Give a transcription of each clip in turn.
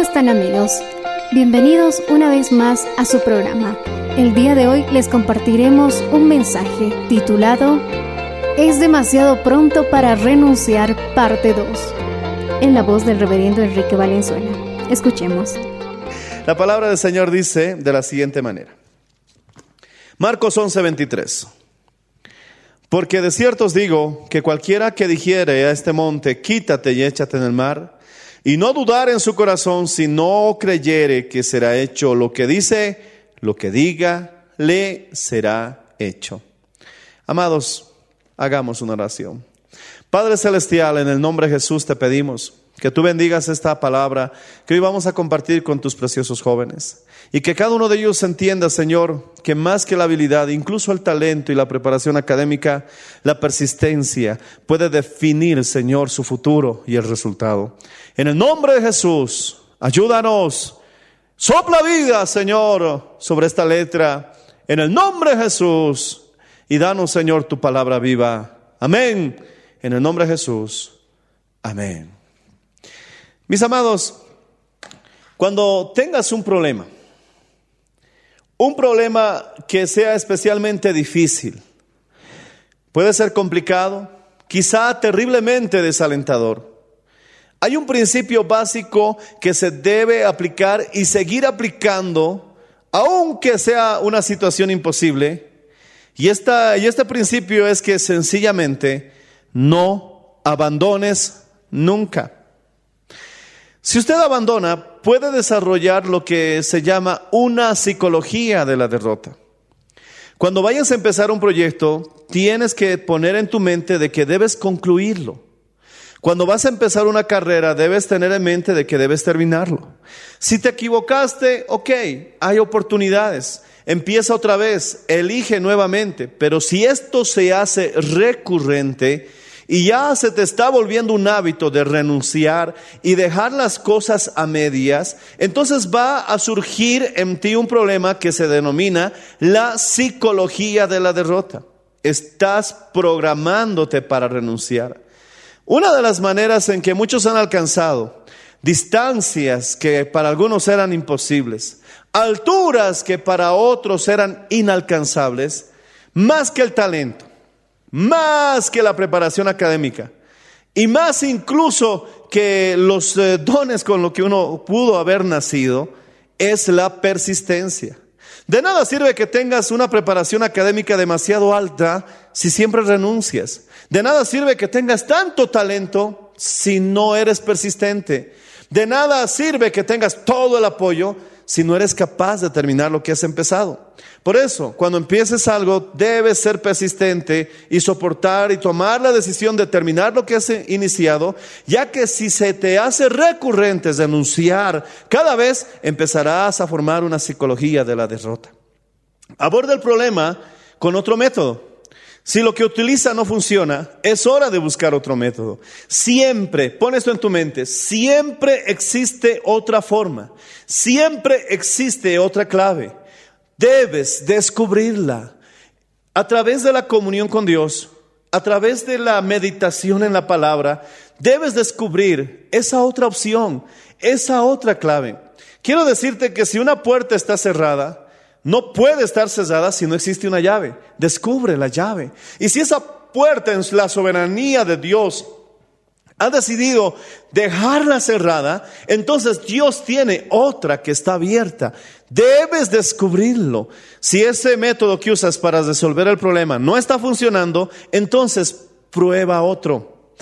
¿Cómo están amigos? Bienvenidos una vez más a su programa. El día de hoy les compartiremos un mensaje titulado Es demasiado pronto para renunciar, parte 2, en la voz del reverendo Enrique Valenzuela. Escuchemos. La palabra del Señor dice de la siguiente manera. Marcos 11:23. Porque de cierto os digo que cualquiera que dijere a este monte, quítate y échate en el mar, y no dudar en su corazón, si no creyere que será hecho lo que dice, lo que diga, le será hecho. Amados, hagamos una oración. Padre Celestial, en el nombre de Jesús te pedimos que tú bendigas esta palabra que hoy vamos a compartir con tus preciosos jóvenes. Y que cada uno de ellos entienda, Señor, que más que la habilidad, incluso el talento y la preparación académica, la persistencia puede definir, Señor, su futuro y el resultado. En el nombre de Jesús, ayúdanos. Sopla vida, Señor, sobre esta letra. En el nombre de Jesús. Y danos, Señor, tu palabra viva. Amén. En el nombre de Jesús. Amén. Mis amados, cuando tengas un problema, un problema que sea especialmente difícil, puede ser complicado, quizá terriblemente desalentador. Hay un principio básico que se debe aplicar y seguir aplicando, aunque sea una situación imposible. Y, esta, y este principio es que sencillamente no abandones nunca. Si usted abandona, puede desarrollar lo que se llama una psicología de la derrota. Cuando vayas a empezar un proyecto, tienes que poner en tu mente de que debes concluirlo. Cuando vas a empezar una carrera, debes tener en mente de que debes terminarlo. Si te equivocaste, ok, hay oportunidades. Empieza otra vez, elige nuevamente. Pero si esto se hace recurrente, y ya se te está volviendo un hábito de renunciar y dejar las cosas a medias, entonces va a surgir en ti un problema que se denomina la psicología de la derrota. Estás programándote para renunciar. Una de las maneras en que muchos han alcanzado distancias que para algunos eran imposibles, alturas que para otros eran inalcanzables, más que el talento más que la preparación académica y más incluso que los eh, dones con los que uno pudo haber nacido, es la persistencia. De nada sirve que tengas una preparación académica demasiado alta si siempre renuncias. De nada sirve que tengas tanto talento si no eres persistente. De nada sirve que tengas todo el apoyo si no eres capaz de terminar lo que has empezado. Por eso, cuando empieces algo, debes ser persistente y soportar y tomar la decisión de terminar lo que has iniciado, ya que si se te hace recurrente denunciar cada vez, empezarás a formar una psicología de la derrota. Aborda el problema con otro método. Si lo que utiliza no funciona, es hora de buscar otro método. Siempre, pon esto en tu mente, siempre existe otra forma, siempre existe otra clave. Debes descubrirla a través de la comunión con Dios, a través de la meditación en la palabra, debes descubrir esa otra opción, esa otra clave. Quiero decirte que si una puerta está cerrada, no puede estar cerrada si no existe una llave. Descubre la llave. Y si esa puerta en la soberanía de Dios ha decidido dejarla cerrada, entonces Dios tiene otra que está abierta. Debes descubrirlo. Si ese método que usas para resolver el problema no está funcionando, entonces prueba otro.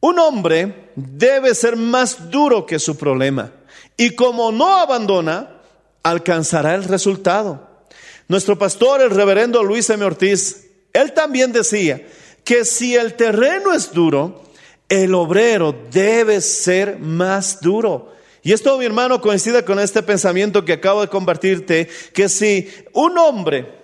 Un hombre debe ser más duro que su problema y como no abandona, alcanzará el resultado. Nuestro pastor, el reverendo Luis M. Ortiz, él también decía que si el terreno es duro, el obrero debe ser más duro. Y esto, mi hermano, coincide con este pensamiento que acabo de compartirte, que si un hombre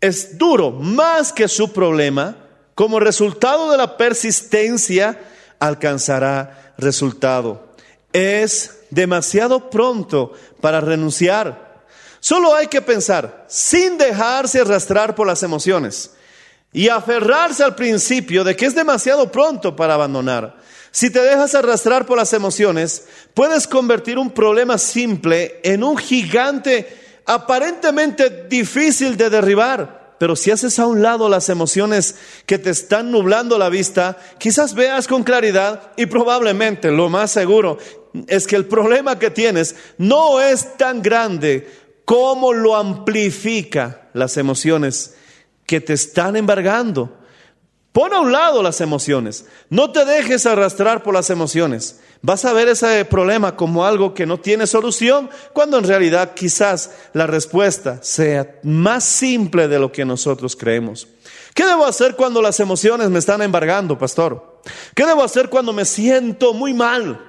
es duro más que su problema, como resultado de la persistencia, alcanzará resultado. Es demasiado pronto para renunciar. Solo hay que pensar, sin dejarse arrastrar por las emociones y aferrarse al principio de que es demasiado pronto para abandonar. Si te dejas arrastrar por las emociones, puedes convertir un problema simple en un gigante aparentemente difícil de derribar. Pero si haces a un lado las emociones que te están nublando la vista, quizás veas con claridad y probablemente lo más seguro es que el problema que tienes no es tan grande como lo amplifica las emociones que te están embargando. Pon a un lado las emociones. No te dejes arrastrar por las emociones. Vas a ver ese problema como algo que no tiene solución, cuando en realidad quizás la respuesta sea más simple de lo que nosotros creemos. ¿Qué debo hacer cuando las emociones me están embargando, pastor? ¿Qué debo hacer cuando me siento muy mal?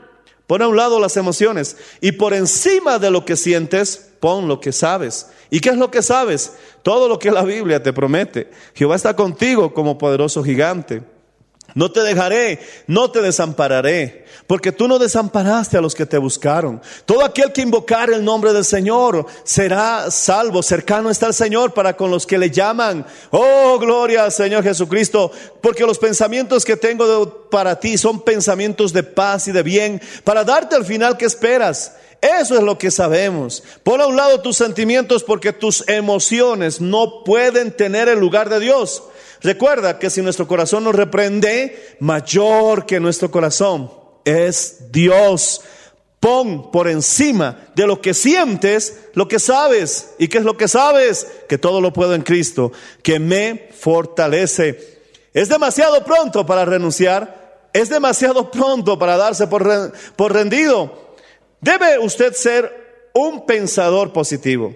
Pon a un lado las emociones y por encima de lo que sientes, pon lo que sabes. ¿Y qué es lo que sabes? Todo lo que la Biblia te promete. Jehová está contigo como poderoso gigante. No te dejaré, no te desampararé, porque tú no desamparaste a los que te buscaron. Todo aquel que invocar el nombre del Señor será salvo, cercano está el Señor para con los que le llaman. Oh, gloria al Señor Jesucristo, porque los pensamientos que tengo para ti son pensamientos de paz y de bien, para darte al final que esperas. Eso es lo que sabemos. Pon a un lado tus sentimientos porque tus emociones no pueden tener el lugar de Dios. Recuerda que si nuestro corazón nos reprende, mayor que nuestro corazón es Dios. Pon por encima de lo que sientes lo que sabes. ¿Y qué es lo que sabes? Que todo lo puedo en Cristo, que me fortalece. Es demasiado pronto para renunciar. Es demasiado pronto para darse por, por rendido. Debe usted ser un pensador positivo.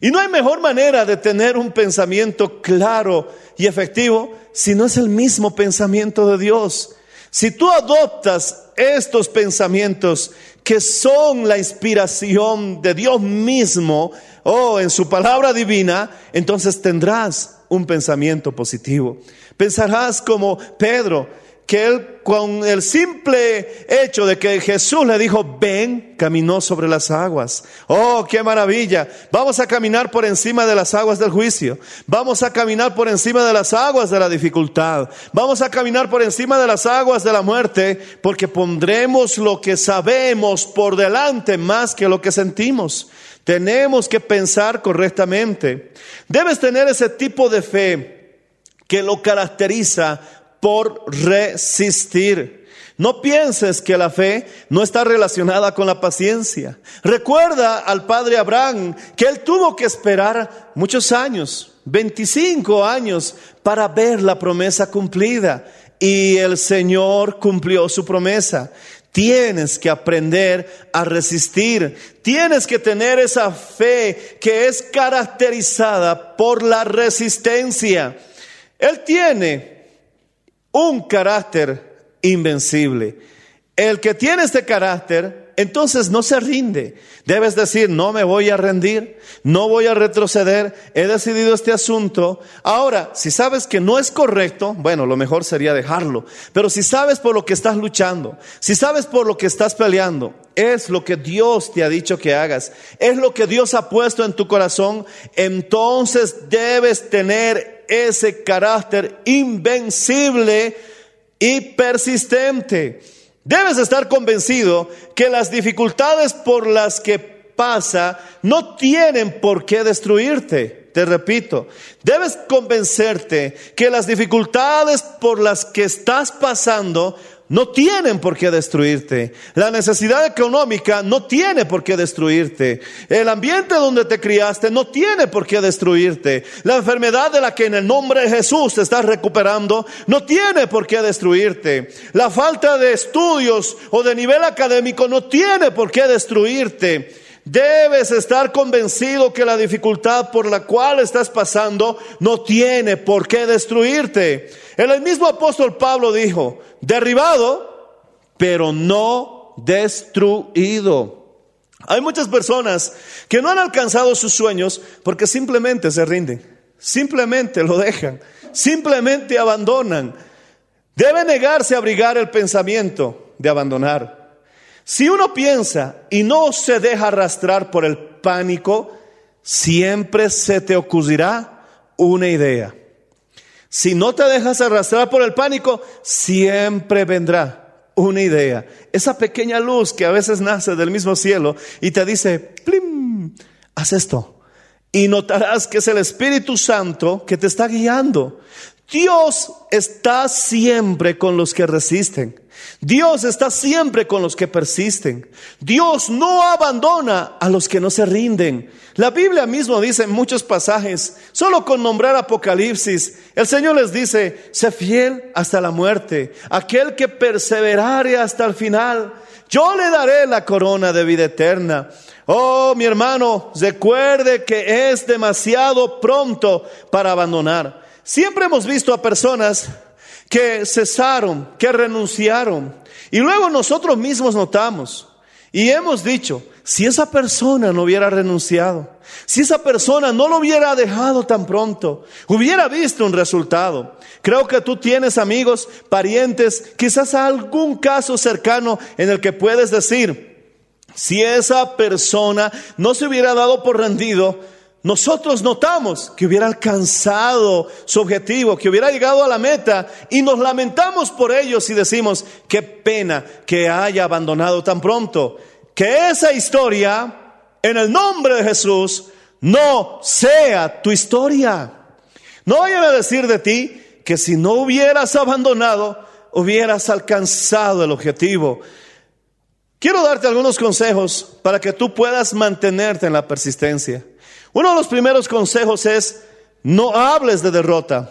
Y no hay mejor manera de tener un pensamiento claro y efectivo si no es el mismo pensamiento de Dios. Si tú adoptas estos pensamientos que son la inspiración de Dios mismo o oh, en su palabra divina, entonces tendrás un pensamiento positivo. Pensarás como Pedro, que él con el simple hecho de que Jesús le dijo, ven, caminó sobre las aguas. Oh, qué maravilla. Vamos a caminar por encima de las aguas del juicio. Vamos a caminar por encima de las aguas de la dificultad. Vamos a caminar por encima de las aguas de la muerte porque pondremos lo que sabemos por delante más que lo que sentimos. Tenemos que pensar correctamente. Debes tener ese tipo de fe que lo caracteriza por resistir. No pienses que la fe no está relacionada con la paciencia. Recuerda al padre Abraham que él tuvo que esperar muchos años, 25 años, para ver la promesa cumplida. Y el Señor cumplió su promesa. Tienes que aprender a resistir. Tienes que tener esa fe que es caracterizada por la resistencia. Él tiene un carácter invencible. El que tiene este carácter, entonces no se rinde. Debes decir, no me voy a rendir, no voy a retroceder, he decidido este asunto. Ahora, si sabes que no es correcto, bueno, lo mejor sería dejarlo. Pero si sabes por lo que estás luchando, si sabes por lo que estás peleando, es lo que Dios te ha dicho que hagas, es lo que Dios ha puesto en tu corazón, entonces debes tener ese carácter invencible y persistente. Debes estar convencido que las dificultades por las que pasa no tienen por qué destruirte. Te repito, debes convencerte que las dificultades por las que estás pasando no tienen por qué destruirte. La necesidad económica no tiene por qué destruirte. El ambiente donde te criaste no tiene por qué destruirte. La enfermedad de la que en el nombre de Jesús te estás recuperando no tiene por qué destruirte. La falta de estudios o de nivel académico no tiene por qué destruirte. Debes estar convencido que la dificultad por la cual estás pasando no tiene por qué destruirte. El mismo apóstol Pablo dijo, derribado, pero no destruido. Hay muchas personas que no han alcanzado sus sueños porque simplemente se rinden, simplemente lo dejan, simplemente abandonan. Debe negarse a abrigar el pensamiento de abandonar. Si uno piensa y no se deja arrastrar por el pánico, siempre se te ocurrirá una idea. Si no te dejas arrastrar por el pánico, siempre vendrá una idea. Esa pequeña luz que a veces nace del mismo cielo y te dice, ¡plim! Haz esto. Y notarás que es el Espíritu Santo que te está guiando. Dios está siempre con los que resisten. Dios está siempre con los que persisten. Dios no abandona a los que no se rinden. La Biblia mismo dice en muchos pasajes, solo con nombrar Apocalipsis, el Señor les dice, sé fiel hasta la muerte, aquel que perseverare hasta el final, yo le daré la corona de vida eterna. Oh, mi hermano, recuerde que es demasiado pronto para abandonar. Siempre hemos visto a personas que cesaron, que renunciaron. Y luego nosotros mismos notamos y hemos dicho, si esa persona no hubiera renunciado, si esa persona no lo hubiera dejado tan pronto, hubiera visto un resultado. Creo que tú tienes amigos, parientes, quizás algún caso cercano en el que puedes decir, si esa persona no se hubiera dado por rendido, nosotros notamos que hubiera alcanzado su objetivo, que hubiera llegado a la meta y nos lamentamos por ellos y decimos, qué pena que haya abandonado tan pronto. Que esa historia, en el nombre de Jesús, no sea tu historia. No vayan a decir de ti que si no hubieras abandonado, hubieras alcanzado el objetivo. Quiero darte algunos consejos para que tú puedas mantenerte en la persistencia. Uno de los primeros consejos es, no hables de derrota.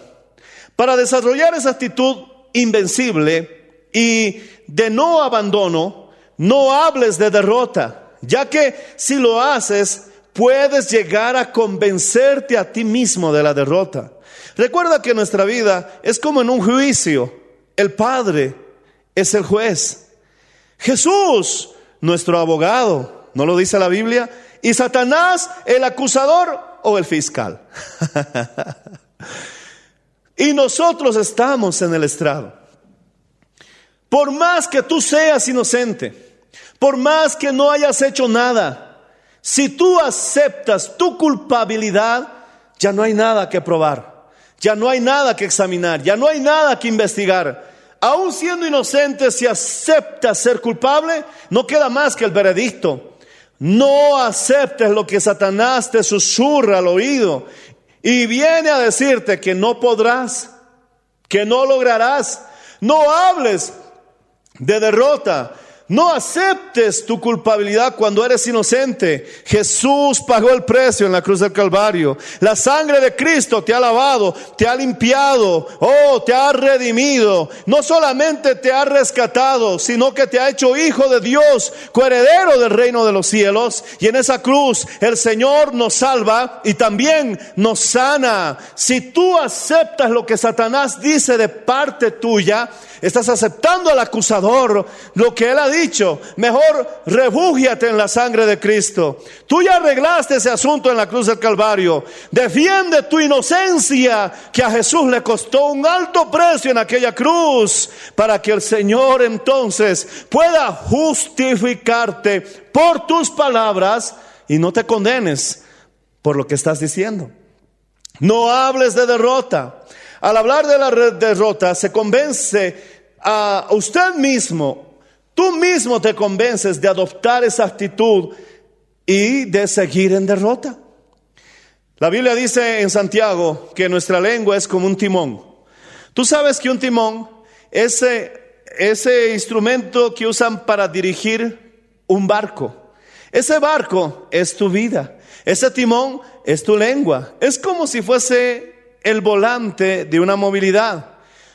Para desarrollar esa actitud invencible y de no abandono, no hables de derrota, ya que si lo haces, puedes llegar a convencerte a ti mismo de la derrota. Recuerda que nuestra vida es como en un juicio. El Padre es el juez. Jesús, nuestro abogado, ¿no lo dice la Biblia? Y Satanás el acusador o el fiscal. y nosotros estamos en el estrado. Por más que tú seas inocente, por más que no hayas hecho nada, si tú aceptas tu culpabilidad, ya no hay nada que probar, ya no hay nada que examinar, ya no hay nada que investigar. Aún siendo inocente, si aceptas ser culpable, no queda más que el veredicto. No aceptes lo que Satanás te susurra al oído y viene a decirte que no podrás, que no lograrás. No hables de derrota, no aceptes tu culpabilidad cuando eres inocente. Jesús pagó el precio en la cruz del Calvario. La sangre de Cristo te ha lavado, te ha limpiado, oh, te ha redimido. No solamente te ha rescatado, sino que te ha hecho hijo de Dios, coheredero del reino de los cielos. Y en esa cruz el Señor nos salva y también nos sana. Si tú aceptas lo que Satanás dice de parte tuya, estás aceptando al acusador, lo que él ha dicho, mejor refúgiate en la sangre de Cristo. Tú ya arreglaste ese asunto en la cruz del Calvario. Defiende tu inocencia que a Jesús le costó un alto precio en aquella cruz para que el Señor entonces pueda justificarte por tus palabras y no te condenes por lo que estás diciendo. No hables de derrota. Al hablar de la derrota, se convence a usted mismo, tú mismo te convences de adoptar esa actitud y de seguir en derrota. La Biblia dice en Santiago que nuestra lengua es como un timón. Tú sabes que un timón, ese, ese instrumento que usan para dirigir un barco, ese barco es tu vida, ese timón es tu lengua, es como si fuese el volante de una movilidad.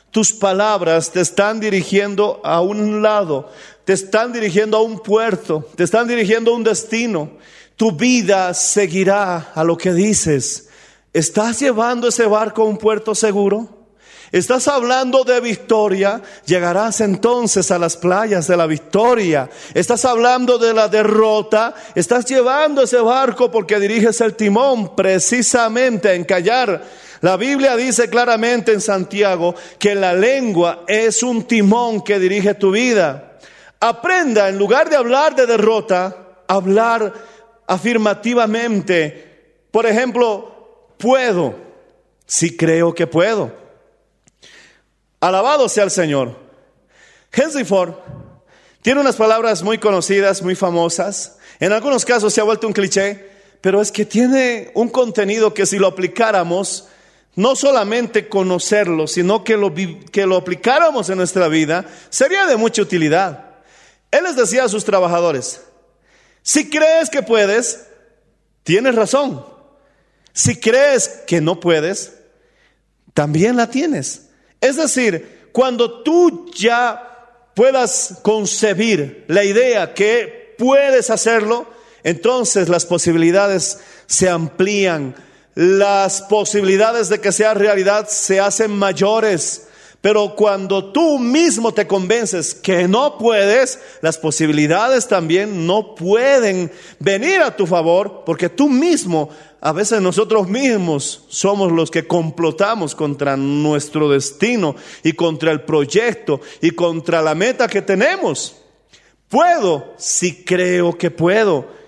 Tus palabras te están dirigiendo a un lado, te están dirigiendo a un puerto, te están dirigiendo a un destino. Tu vida seguirá a lo que dices. ¿Estás llevando ese barco a un puerto seguro? Estás hablando de victoria, llegarás entonces a las playas de la victoria. Estás hablando de la derrota, estás llevando ese barco porque diriges el timón precisamente en callar. La Biblia dice claramente en Santiago que la lengua es un timón que dirige tu vida. Aprenda, en lugar de hablar de derrota, hablar afirmativamente. Por ejemplo, puedo, si creo que puedo. Alabado sea el Señor. Henry Ford tiene unas palabras muy conocidas, muy famosas. En algunos casos se ha vuelto un cliché, pero es que tiene un contenido que si lo aplicáramos, no solamente conocerlo, sino que lo, que lo aplicáramos en nuestra vida, sería de mucha utilidad. Él les decía a sus trabajadores, si crees que puedes, tienes razón. Si crees que no puedes, también la tienes. Es decir, cuando tú ya puedas concebir la idea que puedes hacerlo, entonces las posibilidades se amplían, las posibilidades de que sea realidad se hacen mayores. Pero cuando tú mismo te convences que no puedes, las posibilidades también no pueden venir a tu favor, porque tú mismo, a veces nosotros mismos somos los que complotamos contra nuestro destino y contra el proyecto y contra la meta que tenemos. Puedo si creo que puedo.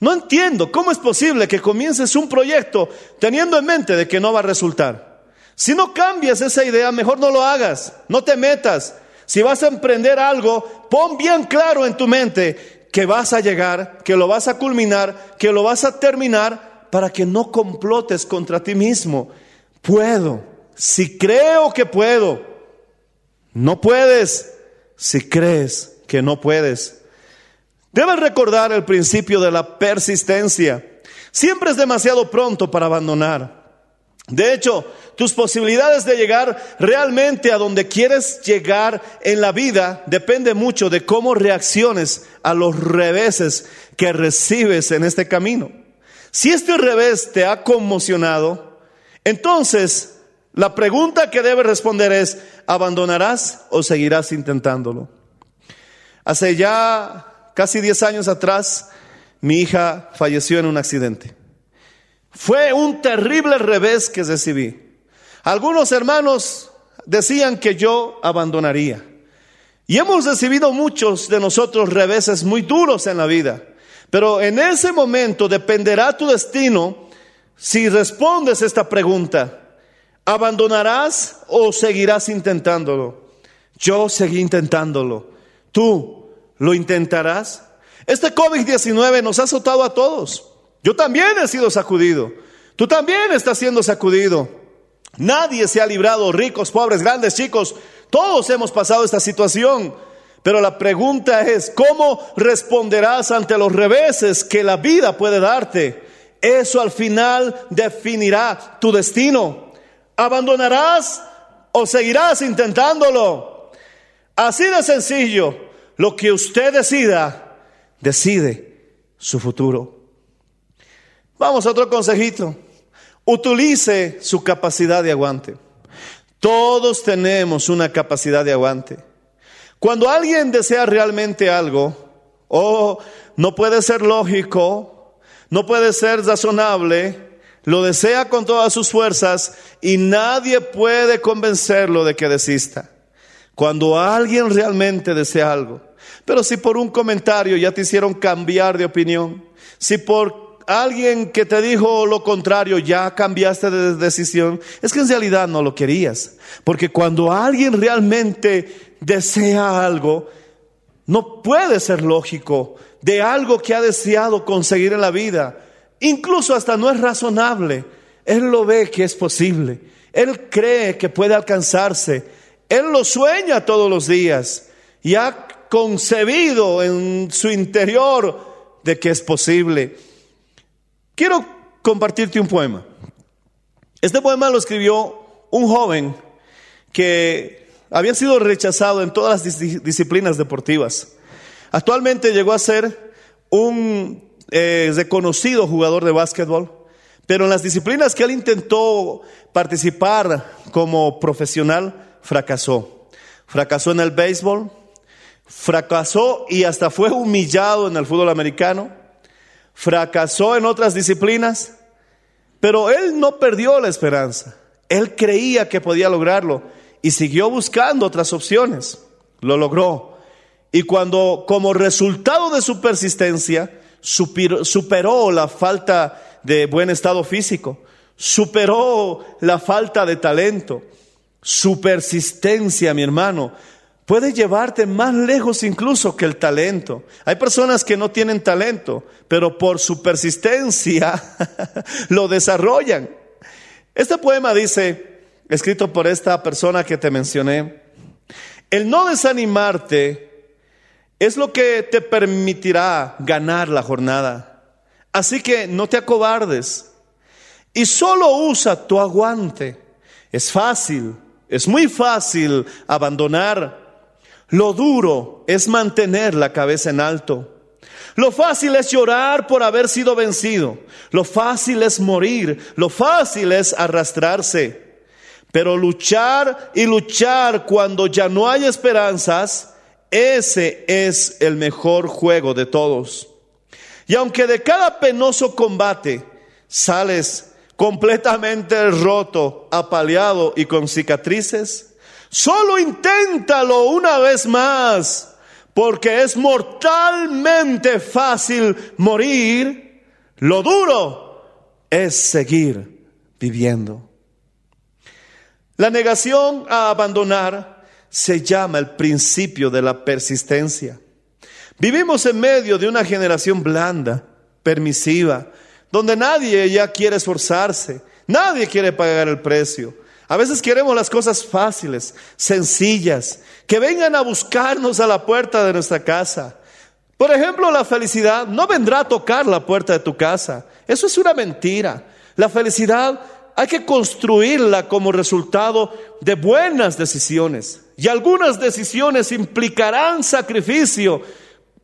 No entiendo cómo es posible que comiences un proyecto teniendo en mente de que no va a resultar. Si no cambias esa idea, mejor no lo hagas, no te metas. Si vas a emprender algo, pon bien claro en tu mente que vas a llegar, que lo vas a culminar, que lo vas a terminar, para que no complotes contra ti mismo. Puedo, si creo que puedo. No puedes si crees que no puedes. Debes recordar el principio de la persistencia. Siempre es demasiado pronto para abandonar. De hecho, tus posibilidades de llegar realmente a donde quieres llegar en la vida depende mucho de cómo reacciones a los reveses que recibes en este camino. Si este revés te ha conmocionado, entonces la pregunta que debes responder es, ¿abandonarás o seguirás intentándolo? Hace ya casi 10 años atrás, mi hija falleció en un accidente. Fue un terrible revés que recibí. Algunos hermanos decían que yo abandonaría. Y hemos recibido muchos de nosotros reveses muy duros en la vida. Pero en ese momento dependerá tu destino si respondes esta pregunta. ¿Abandonarás o seguirás intentándolo? Yo seguí intentándolo. ¿Tú lo intentarás? Este COVID-19 nos ha azotado a todos. Yo también he sido sacudido. Tú también estás siendo sacudido. Nadie se ha librado, ricos, pobres, grandes, chicos. Todos hemos pasado esta situación. Pero la pregunta es, ¿cómo responderás ante los reveses que la vida puede darte? Eso al final definirá tu destino. ¿Abandonarás o seguirás intentándolo? Así de sencillo, lo que usted decida, decide su futuro. Vamos a otro consejito. Utilice su capacidad de aguante. Todos tenemos una capacidad de aguante. Cuando alguien desea realmente algo, o no puede ser lógico, no puede ser razonable, lo desea con todas sus fuerzas y nadie puede convencerlo de que desista. Cuando alguien realmente desea algo, pero si por un comentario ya te hicieron cambiar de opinión, si por alguien que te dijo lo contrario, ya cambiaste de decisión, es que en realidad no lo querías. Porque cuando alguien realmente desea algo, no puede ser lógico de algo que ha deseado conseguir en la vida. Incluso hasta no es razonable. Él lo ve que es posible. Él cree que puede alcanzarse. Él lo sueña todos los días y concebido en su interior de que es posible. Quiero compartirte un poema. Este poema lo escribió un joven que había sido rechazado en todas las dis- disciplinas deportivas. Actualmente llegó a ser un eh, reconocido jugador de básquetbol, pero en las disciplinas que él intentó participar como profesional, fracasó. Fracasó en el béisbol, fracasó y hasta fue humillado en el fútbol americano, fracasó en otras disciplinas, pero él no perdió la esperanza. Él creía que podía lograrlo y siguió buscando otras opciones. Lo logró. Y cuando como resultado de su persistencia superó la falta de buen estado físico, superó la falta de talento, su persistencia, mi hermano, puede llevarte más lejos incluso que el talento. Hay personas que no tienen talento, pero por su persistencia lo desarrollan. Este poema dice, escrito por esta persona que te mencioné, el no desanimarte es lo que te permitirá ganar la jornada. Así que no te acobardes y solo usa tu aguante. Es fácil, es muy fácil abandonar. Lo duro es mantener la cabeza en alto. Lo fácil es llorar por haber sido vencido. Lo fácil es morir. Lo fácil es arrastrarse. Pero luchar y luchar cuando ya no hay esperanzas, ese es el mejor juego de todos. Y aunque de cada penoso combate sales completamente roto, apaleado y con cicatrices, solo inténtalo una vez más, porque es mortalmente fácil morir. Lo duro es seguir viviendo. La negación a abandonar se llama el principio de la persistencia. Vivimos en medio de una generación blanda, permisiva, donde nadie ya quiere esforzarse, nadie quiere pagar el precio. A veces queremos las cosas fáciles, sencillas, que vengan a buscarnos a la puerta de nuestra casa. Por ejemplo, la felicidad no vendrá a tocar la puerta de tu casa. Eso es una mentira. La felicidad hay que construirla como resultado de buenas decisiones. Y algunas decisiones implicarán sacrificio,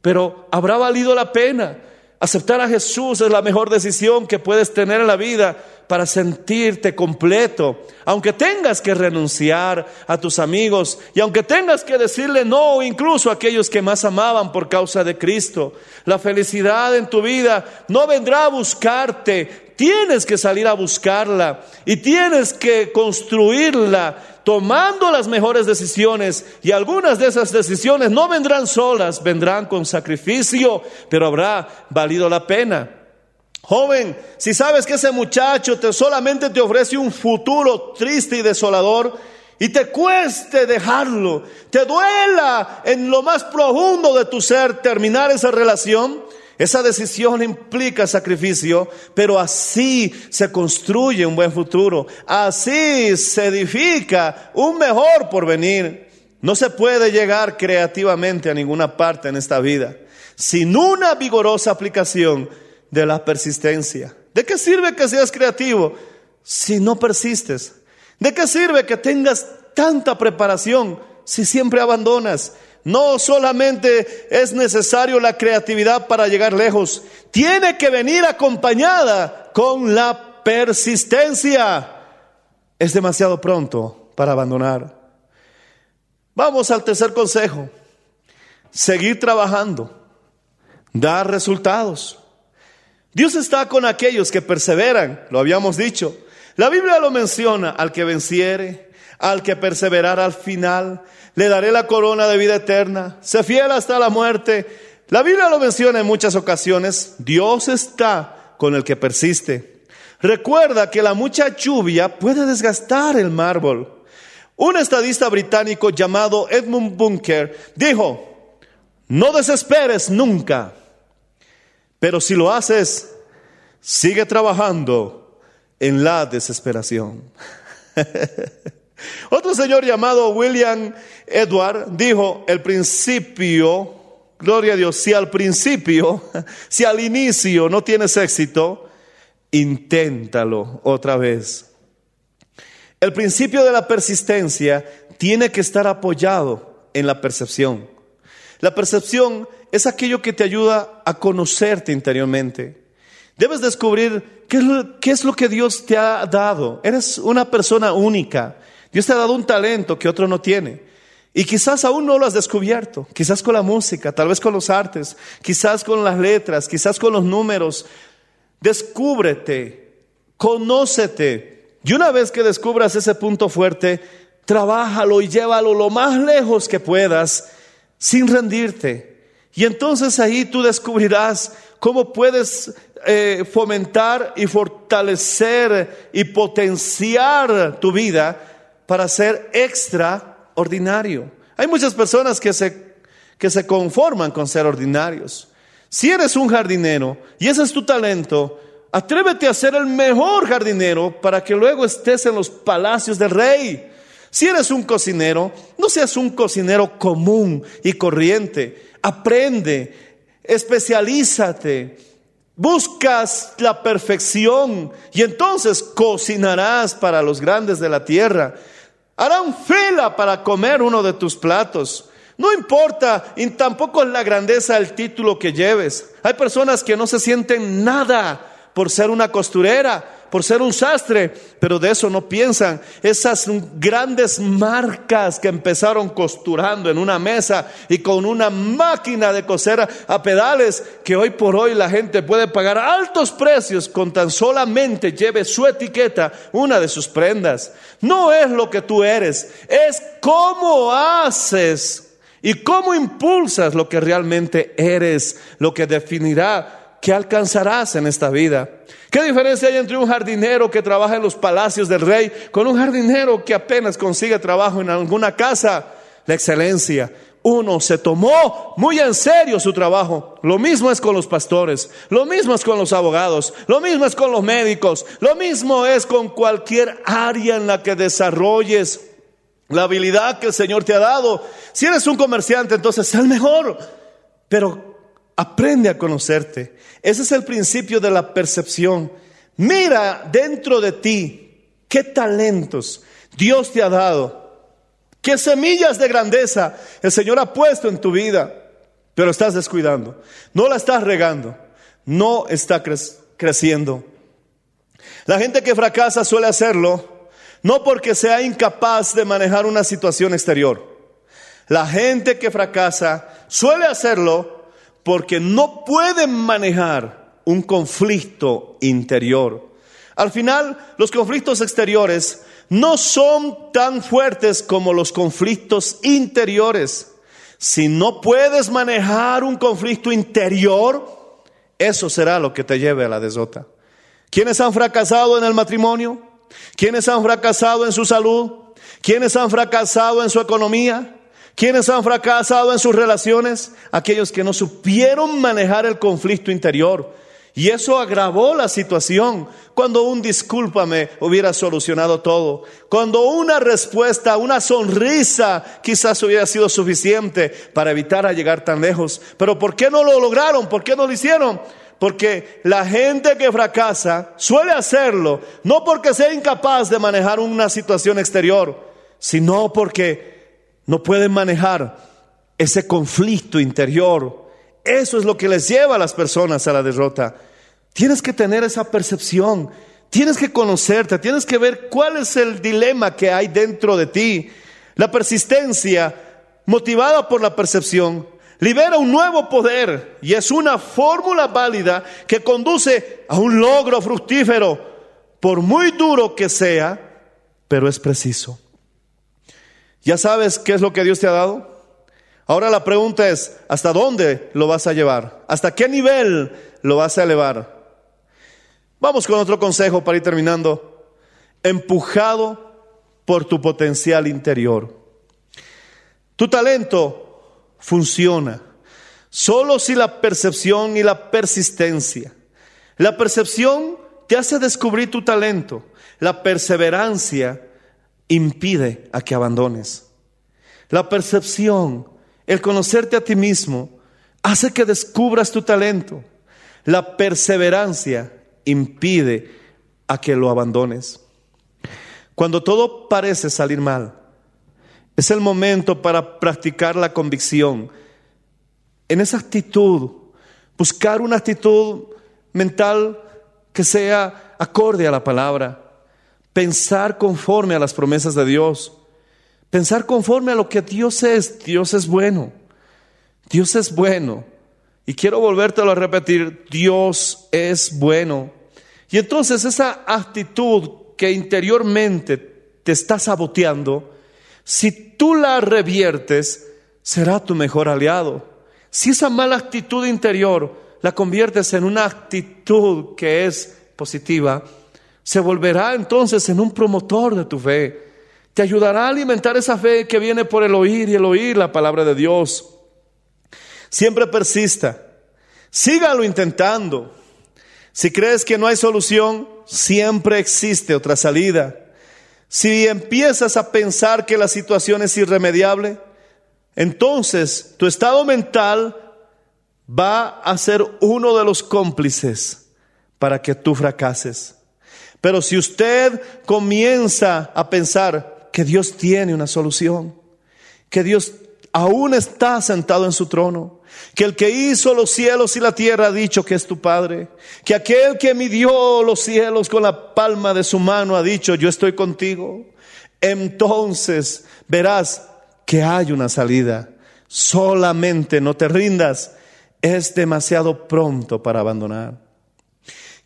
pero habrá valido la pena. Aceptar a Jesús es la mejor decisión que puedes tener en la vida para sentirte completo. Aunque tengas que renunciar a tus amigos y aunque tengas que decirle no incluso a aquellos que más amaban por causa de Cristo, la felicidad en tu vida no vendrá a buscarte. Tienes que salir a buscarla y tienes que construirla tomando las mejores decisiones y algunas de esas decisiones no vendrán solas, vendrán con sacrificio, pero habrá valido la pena. Joven, si sabes que ese muchacho te solamente te ofrece un futuro triste y desolador y te cueste dejarlo, te duela en lo más profundo de tu ser terminar esa relación, esa decisión implica sacrificio, pero así se construye un buen futuro, así se edifica un mejor porvenir. No se puede llegar creativamente a ninguna parte en esta vida sin una vigorosa aplicación de la persistencia. ¿De qué sirve que seas creativo si no persistes? ¿De qué sirve que tengas tanta preparación si siempre abandonas? No solamente es necesario la creatividad para llegar lejos, tiene que venir acompañada con la persistencia. Es demasiado pronto para abandonar. Vamos al tercer consejo. Seguir trabajando, dar resultados. Dios está con aquellos que perseveran, lo habíamos dicho. La Biblia lo menciona, al que venciere, al que perseverara al final, le daré la corona de vida eterna, se fiel hasta la muerte. La Biblia lo menciona en muchas ocasiones, Dios está con el que persiste. Recuerda que la mucha lluvia puede desgastar el mármol. Un estadista británico llamado Edmund Bunker dijo, no desesperes nunca, pero si lo haces, sigue trabajando en la desesperación. Otro señor llamado William Edward dijo, el principio, gloria a Dios, si al principio, si al inicio no tienes éxito, inténtalo otra vez. El principio de la persistencia tiene que estar apoyado en la percepción. La percepción es aquello que te ayuda a conocerte interiormente. Debes descubrir qué es, lo, qué es lo que Dios te ha dado. Eres una persona única. Dios te ha dado un talento que otro no tiene. Y quizás aún no lo has descubierto. Quizás con la música, tal vez con los artes, quizás con las letras, quizás con los números. Descúbrete, conócete. Y una vez que descubras ese punto fuerte, trabájalo y llévalo lo más lejos que puedas sin rendirte. Y entonces ahí tú descubrirás cómo puedes eh, fomentar y fortalecer y potenciar tu vida para ser extraordinario. Hay muchas personas que se, que se conforman con ser ordinarios. Si eres un jardinero y ese es tu talento, atrévete a ser el mejor jardinero para que luego estés en los palacios del rey. Si eres un cocinero, no seas un cocinero común y corriente. Aprende, especialízate, buscas la perfección y entonces cocinarás para los grandes de la tierra. Harán fila para comer uno de tus platos. No importa, y tampoco es la grandeza del título que lleves. Hay personas que no se sienten nada por ser una costurera, por ser un sastre, pero de eso no piensan. Esas grandes marcas que empezaron costurando en una mesa y con una máquina de coser a pedales, que hoy por hoy la gente puede pagar altos precios con tan solamente lleve su etiqueta una de sus prendas. No es lo que tú eres, es cómo haces y cómo impulsas lo que realmente eres, lo que definirá qué alcanzarás en esta vida. ¿Qué diferencia hay entre un jardinero que trabaja en los palacios del rey con un jardinero que apenas consigue trabajo en alguna casa? La excelencia. Uno se tomó muy en serio su trabajo. Lo mismo es con los pastores, lo mismo es con los abogados, lo mismo es con los médicos, lo mismo es con cualquier área en la que desarrolles la habilidad que el Señor te ha dado. Si eres un comerciante, entonces sé el mejor, pero aprende a conocerte. Ese es el principio de la percepción. Mira dentro de ti qué talentos Dios te ha dado, qué semillas de grandeza el Señor ha puesto en tu vida, pero estás descuidando, no la estás regando, no está creciendo. La gente que fracasa suele hacerlo no porque sea incapaz de manejar una situación exterior. La gente que fracasa suele hacerlo porque no puede manejar un conflicto interior. Al final, los conflictos exteriores no son tan fuertes como los conflictos interiores. Si no puedes manejar un conflicto interior, eso será lo que te lleve a la desota. ¿Quiénes han fracasado en el matrimonio? ¿Quiénes han fracasado en su salud? ¿Quiénes han fracasado en su economía? ¿Quiénes han fracasado en sus relaciones? Aquellos que no supieron manejar el conflicto interior. Y eso agravó la situación. Cuando un discúlpame hubiera solucionado todo. Cuando una respuesta, una sonrisa quizás hubiera sido suficiente para evitar llegar tan lejos. Pero ¿por qué no lo lograron? ¿Por qué no lo hicieron? Porque la gente que fracasa suele hacerlo no porque sea incapaz de manejar una situación exterior, sino porque no pueden manejar ese conflicto interior. Eso es lo que les lleva a las personas a la derrota. Tienes que tener esa percepción, tienes que conocerte, tienes que ver cuál es el dilema que hay dentro de ti. La persistencia, motivada por la percepción, libera un nuevo poder y es una fórmula válida que conduce a un logro fructífero, por muy duro que sea, pero es preciso. ¿Ya sabes qué es lo que Dios te ha dado? Ahora la pregunta es, ¿hasta dónde lo vas a llevar? ¿Hasta qué nivel lo vas a elevar? Vamos con otro consejo para ir terminando. Empujado por tu potencial interior. Tu talento funciona solo si la percepción y la persistencia. La percepción te hace descubrir tu talento. La perseverancia impide a que abandones. La percepción, el conocerte a ti mismo, hace que descubras tu talento. La perseverancia impide a que lo abandones. Cuando todo parece salir mal, es el momento para practicar la convicción. En esa actitud, buscar una actitud mental que sea acorde a la palabra, pensar conforme a las promesas de Dios, pensar conforme a lo que Dios es. Dios es bueno, Dios es bueno. Y quiero volvértelo a repetir, Dios es bueno. Y entonces esa actitud que interiormente te está saboteando, si tú la reviertes, será tu mejor aliado. Si esa mala actitud interior la conviertes en una actitud que es positiva, se volverá entonces en un promotor de tu fe. Te ayudará a alimentar esa fe que viene por el oír y el oír la palabra de Dios. Siempre persista. Sígalo intentando. Si crees que no hay solución, siempre existe otra salida. Si empiezas a pensar que la situación es irremediable, entonces tu estado mental va a ser uno de los cómplices para que tú fracases. Pero si usted comienza a pensar que Dios tiene una solución, que Dios aún está sentado en su trono, que el que hizo los cielos y la tierra ha dicho que es tu Padre, que aquel que midió los cielos con la palma de su mano ha dicho, yo estoy contigo, entonces verás que hay una salida. Solamente no te rindas, es demasiado pronto para abandonar.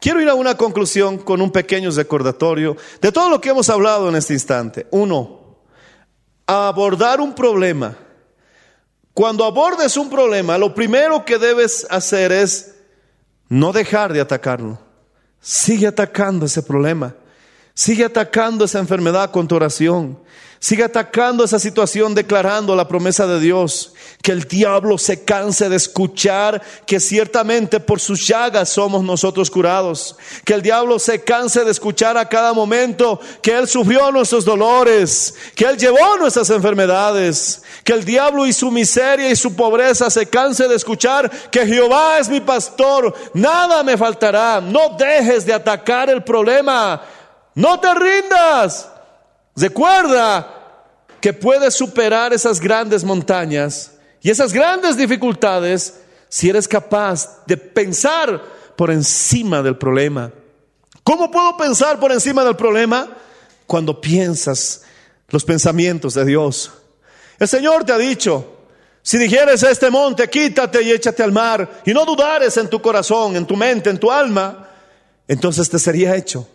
Quiero ir a una conclusión con un pequeño recordatorio de todo lo que hemos hablado en este instante. Uno, abordar un problema cuando abordes un problema, lo primero que debes hacer es no dejar de atacarlo. Sigue atacando ese problema. Sigue atacando esa enfermedad con tu oración. Sigue atacando esa situación declarando la promesa de Dios. Que el diablo se canse de escuchar que ciertamente por sus llagas somos nosotros curados. Que el diablo se canse de escuchar a cada momento que Él sufrió nuestros dolores. Que Él llevó nuestras enfermedades. Que el diablo y su miseria y su pobreza se canse de escuchar que Jehová es mi pastor. Nada me faltará. No dejes de atacar el problema. No te rindas. Recuerda que puedes superar esas grandes montañas y esas grandes dificultades si eres capaz de pensar por encima del problema. ¿Cómo puedo pensar por encima del problema? Cuando piensas los pensamientos de Dios. El Señor te ha dicho, si dijeres a este monte, quítate y échate al mar, y no dudares en tu corazón, en tu mente, en tu alma, entonces te sería hecho.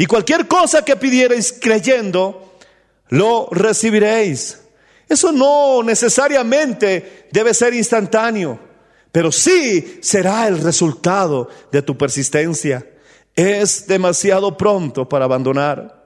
Y cualquier cosa que pidierais creyendo, lo recibiréis. Eso no necesariamente debe ser instantáneo, pero sí será el resultado de tu persistencia. Es demasiado pronto para abandonar.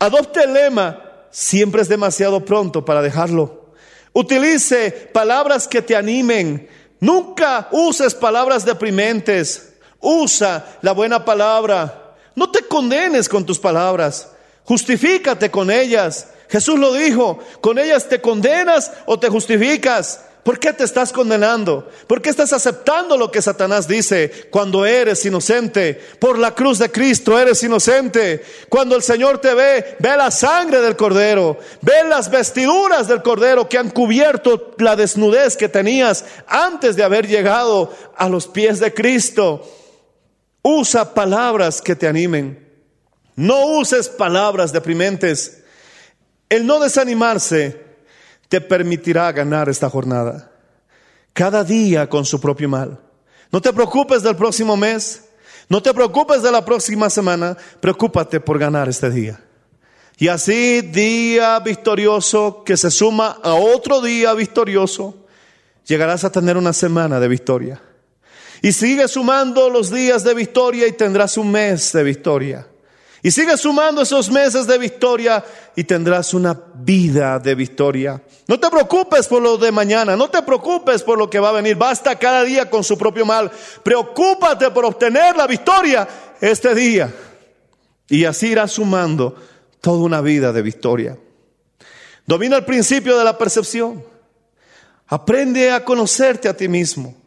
Adopte el lema, siempre es demasiado pronto para dejarlo. Utilice palabras que te animen. Nunca uses palabras deprimentes. Usa la buena palabra. No te condenes con tus palabras, justifícate con ellas. Jesús lo dijo, con ellas te condenas o te justificas. ¿Por qué te estás condenando? ¿Por qué estás aceptando lo que Satanás dice cuando eres inocente? Por la cruz de Cristo eres inocente. Cuando el Señor te ve, ve la sangre del cordero, ve las vestiduras del cordero que han cubierto la desnudez que tenías antes de haber llegado a los pies de Cristo. Usa palabras que te animen. No uses palabras deprimentes. El no desanimarse te permitirá ganar esta jornada. Cada día con su propio mal. No te preocupes del próximo mes. No te preocupes de la próxima semana. Preocúpate por ganar este día. Y así, día victorioso que se suma a otro día victorioso, llegarás a tener una semana de victoria. Y sigue sumando los días de victoria y tendrás un mes de victoria. Y sigue sumando esos meses de victoria y tendrás una vida de victoria. No te preocupes por lo de mañana, no te preocupes por lo que va a venir. Basta cada día con su propio mal. Preocúpate por obtener la victoria este día. Y así irás sumando toda una vida de victoria. Domina el principio de la percepción. Aprende a conocerte a ti mismo.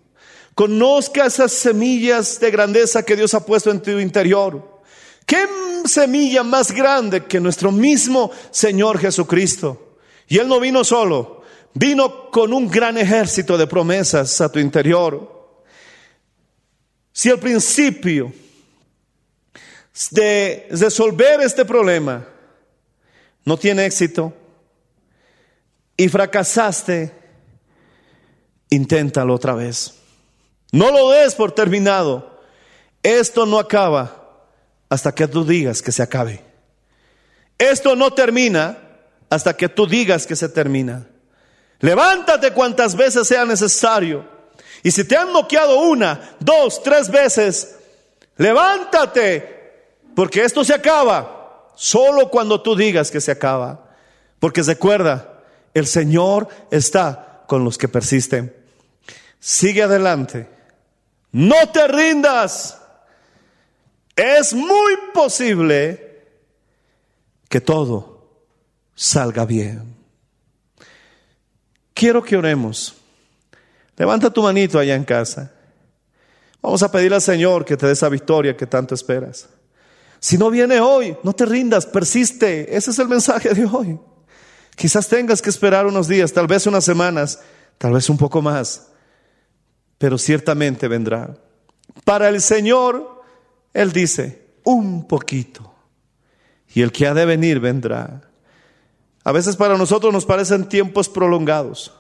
Conozca esas semillas de grandeza que Dios ha puesto en tu interior. ¿Qué semilla más grande que nuestro mismo Señor Jesucristo? Y Él no vino solo, vino con un gran ejército de promesas a tu interior. Si el principio de resolver este problema no tiene éxito y fracasaste, inténtalo otra vez. No lo des por terminado. Esto no acaba hasta que tú digas que se acabe. Esto no termina hasta que tú digas que se termina. Levántate cuantas veces sea necesario. Y si te han noqueado una, dos, tres veces, levántate, porque esto se acaba solo cuando tú digas que se acaba. Porque recuerda, el Señor está con los que persisten. Sigue adelante no te rindas. Es muy posible que todo salga bien. Quiero que oremos. Levanta tu manito allá en casa. Vamos a pedirle al Señor que te dé esa victoria que tanto esperas. Si no viene hoy, no te rindas, persiste. Ese es el mensaje de hoy. Quizás tengas que esperar unos días, tal vez unas semanas, tal vez un poco más pero ciertamente vendrá. Para el Señor, Él dice, un poquito. Y el que ha de venir vendrá. A veces para nosotros nos parecen tiempos prolongados,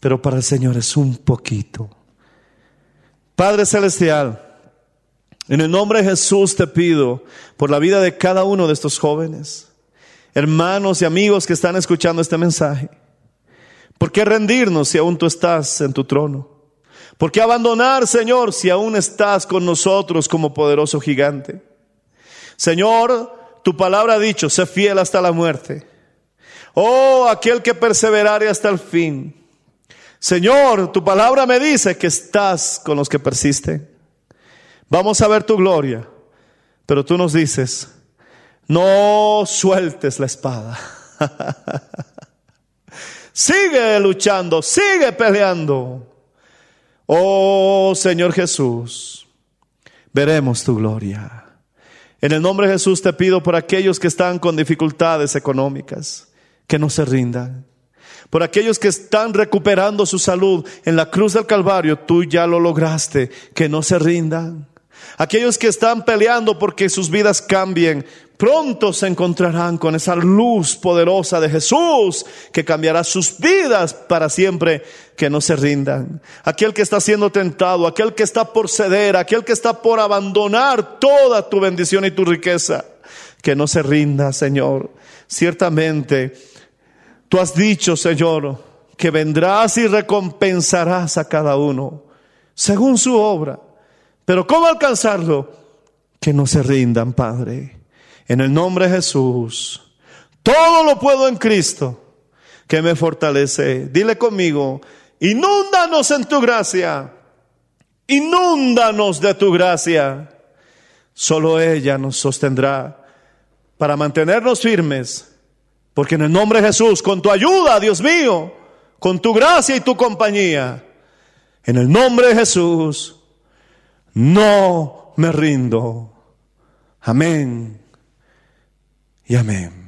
pero para el Señor es un poquito. Padre Celestial, en el nombre de Jesús te pido por la vida de cada uno de estos jóvenes, hermanos y amigos que están escuchando este mensaje. ¿Por qué rendirnos si aún tú estás en tu trono? ¿Por qué abandonar, Señor, si aún estás con nosotros como poderoso gigante? Señor, tu palabra ha dicho, sé fiel hasta la muerte. Oh, aquel que perseverare hasta el fin. Señor, tu palabra me dice que estás con los que persisten. Vamos a ver tu gloria, pero tú nos dices, no sueltes la espada. sigue luchando, sigue peleando. Oh Señor Jesús, veremos tu gloria. En el nombre de Jesús te pido por aquellos que están con dificultades económicas, que no se rindan. Por aquellos que están recuperando su salud en la cruz del Calvario, tú ya lo lograste, que no se rindan. Aquellos que están peleando porque sus vidas cambien, pronto se encontrarán con esa luz poderosa de Jesús que cambiará sus vidas para siempre, que no se rindan. Aquel que está siendo tentado, aquel que está por ceder, aquel que está por abandonar toda tu bendición y tu riqueza, que no se rinda, Señor. Ciertamente, tú has dicho, Señor, que vendrás y recompensarás a cada uno según su obra. Pero ¿cómo alcanzarlo? Que no se rindan, Padre en el nombre de Jesús. Todo lo puedo en Cristo que me fortalece. Dile conmigo, inúndanos en tu gracia. Inúndanos de tu gracia. Solo ella nos sostendrá para mantenernos firmes. Porque en el nombre de Jesús, con tu ayuda, Dios mío, con tu gracia y tu compañía, en el nombre de Jesús, no me rindo. Amén y amén.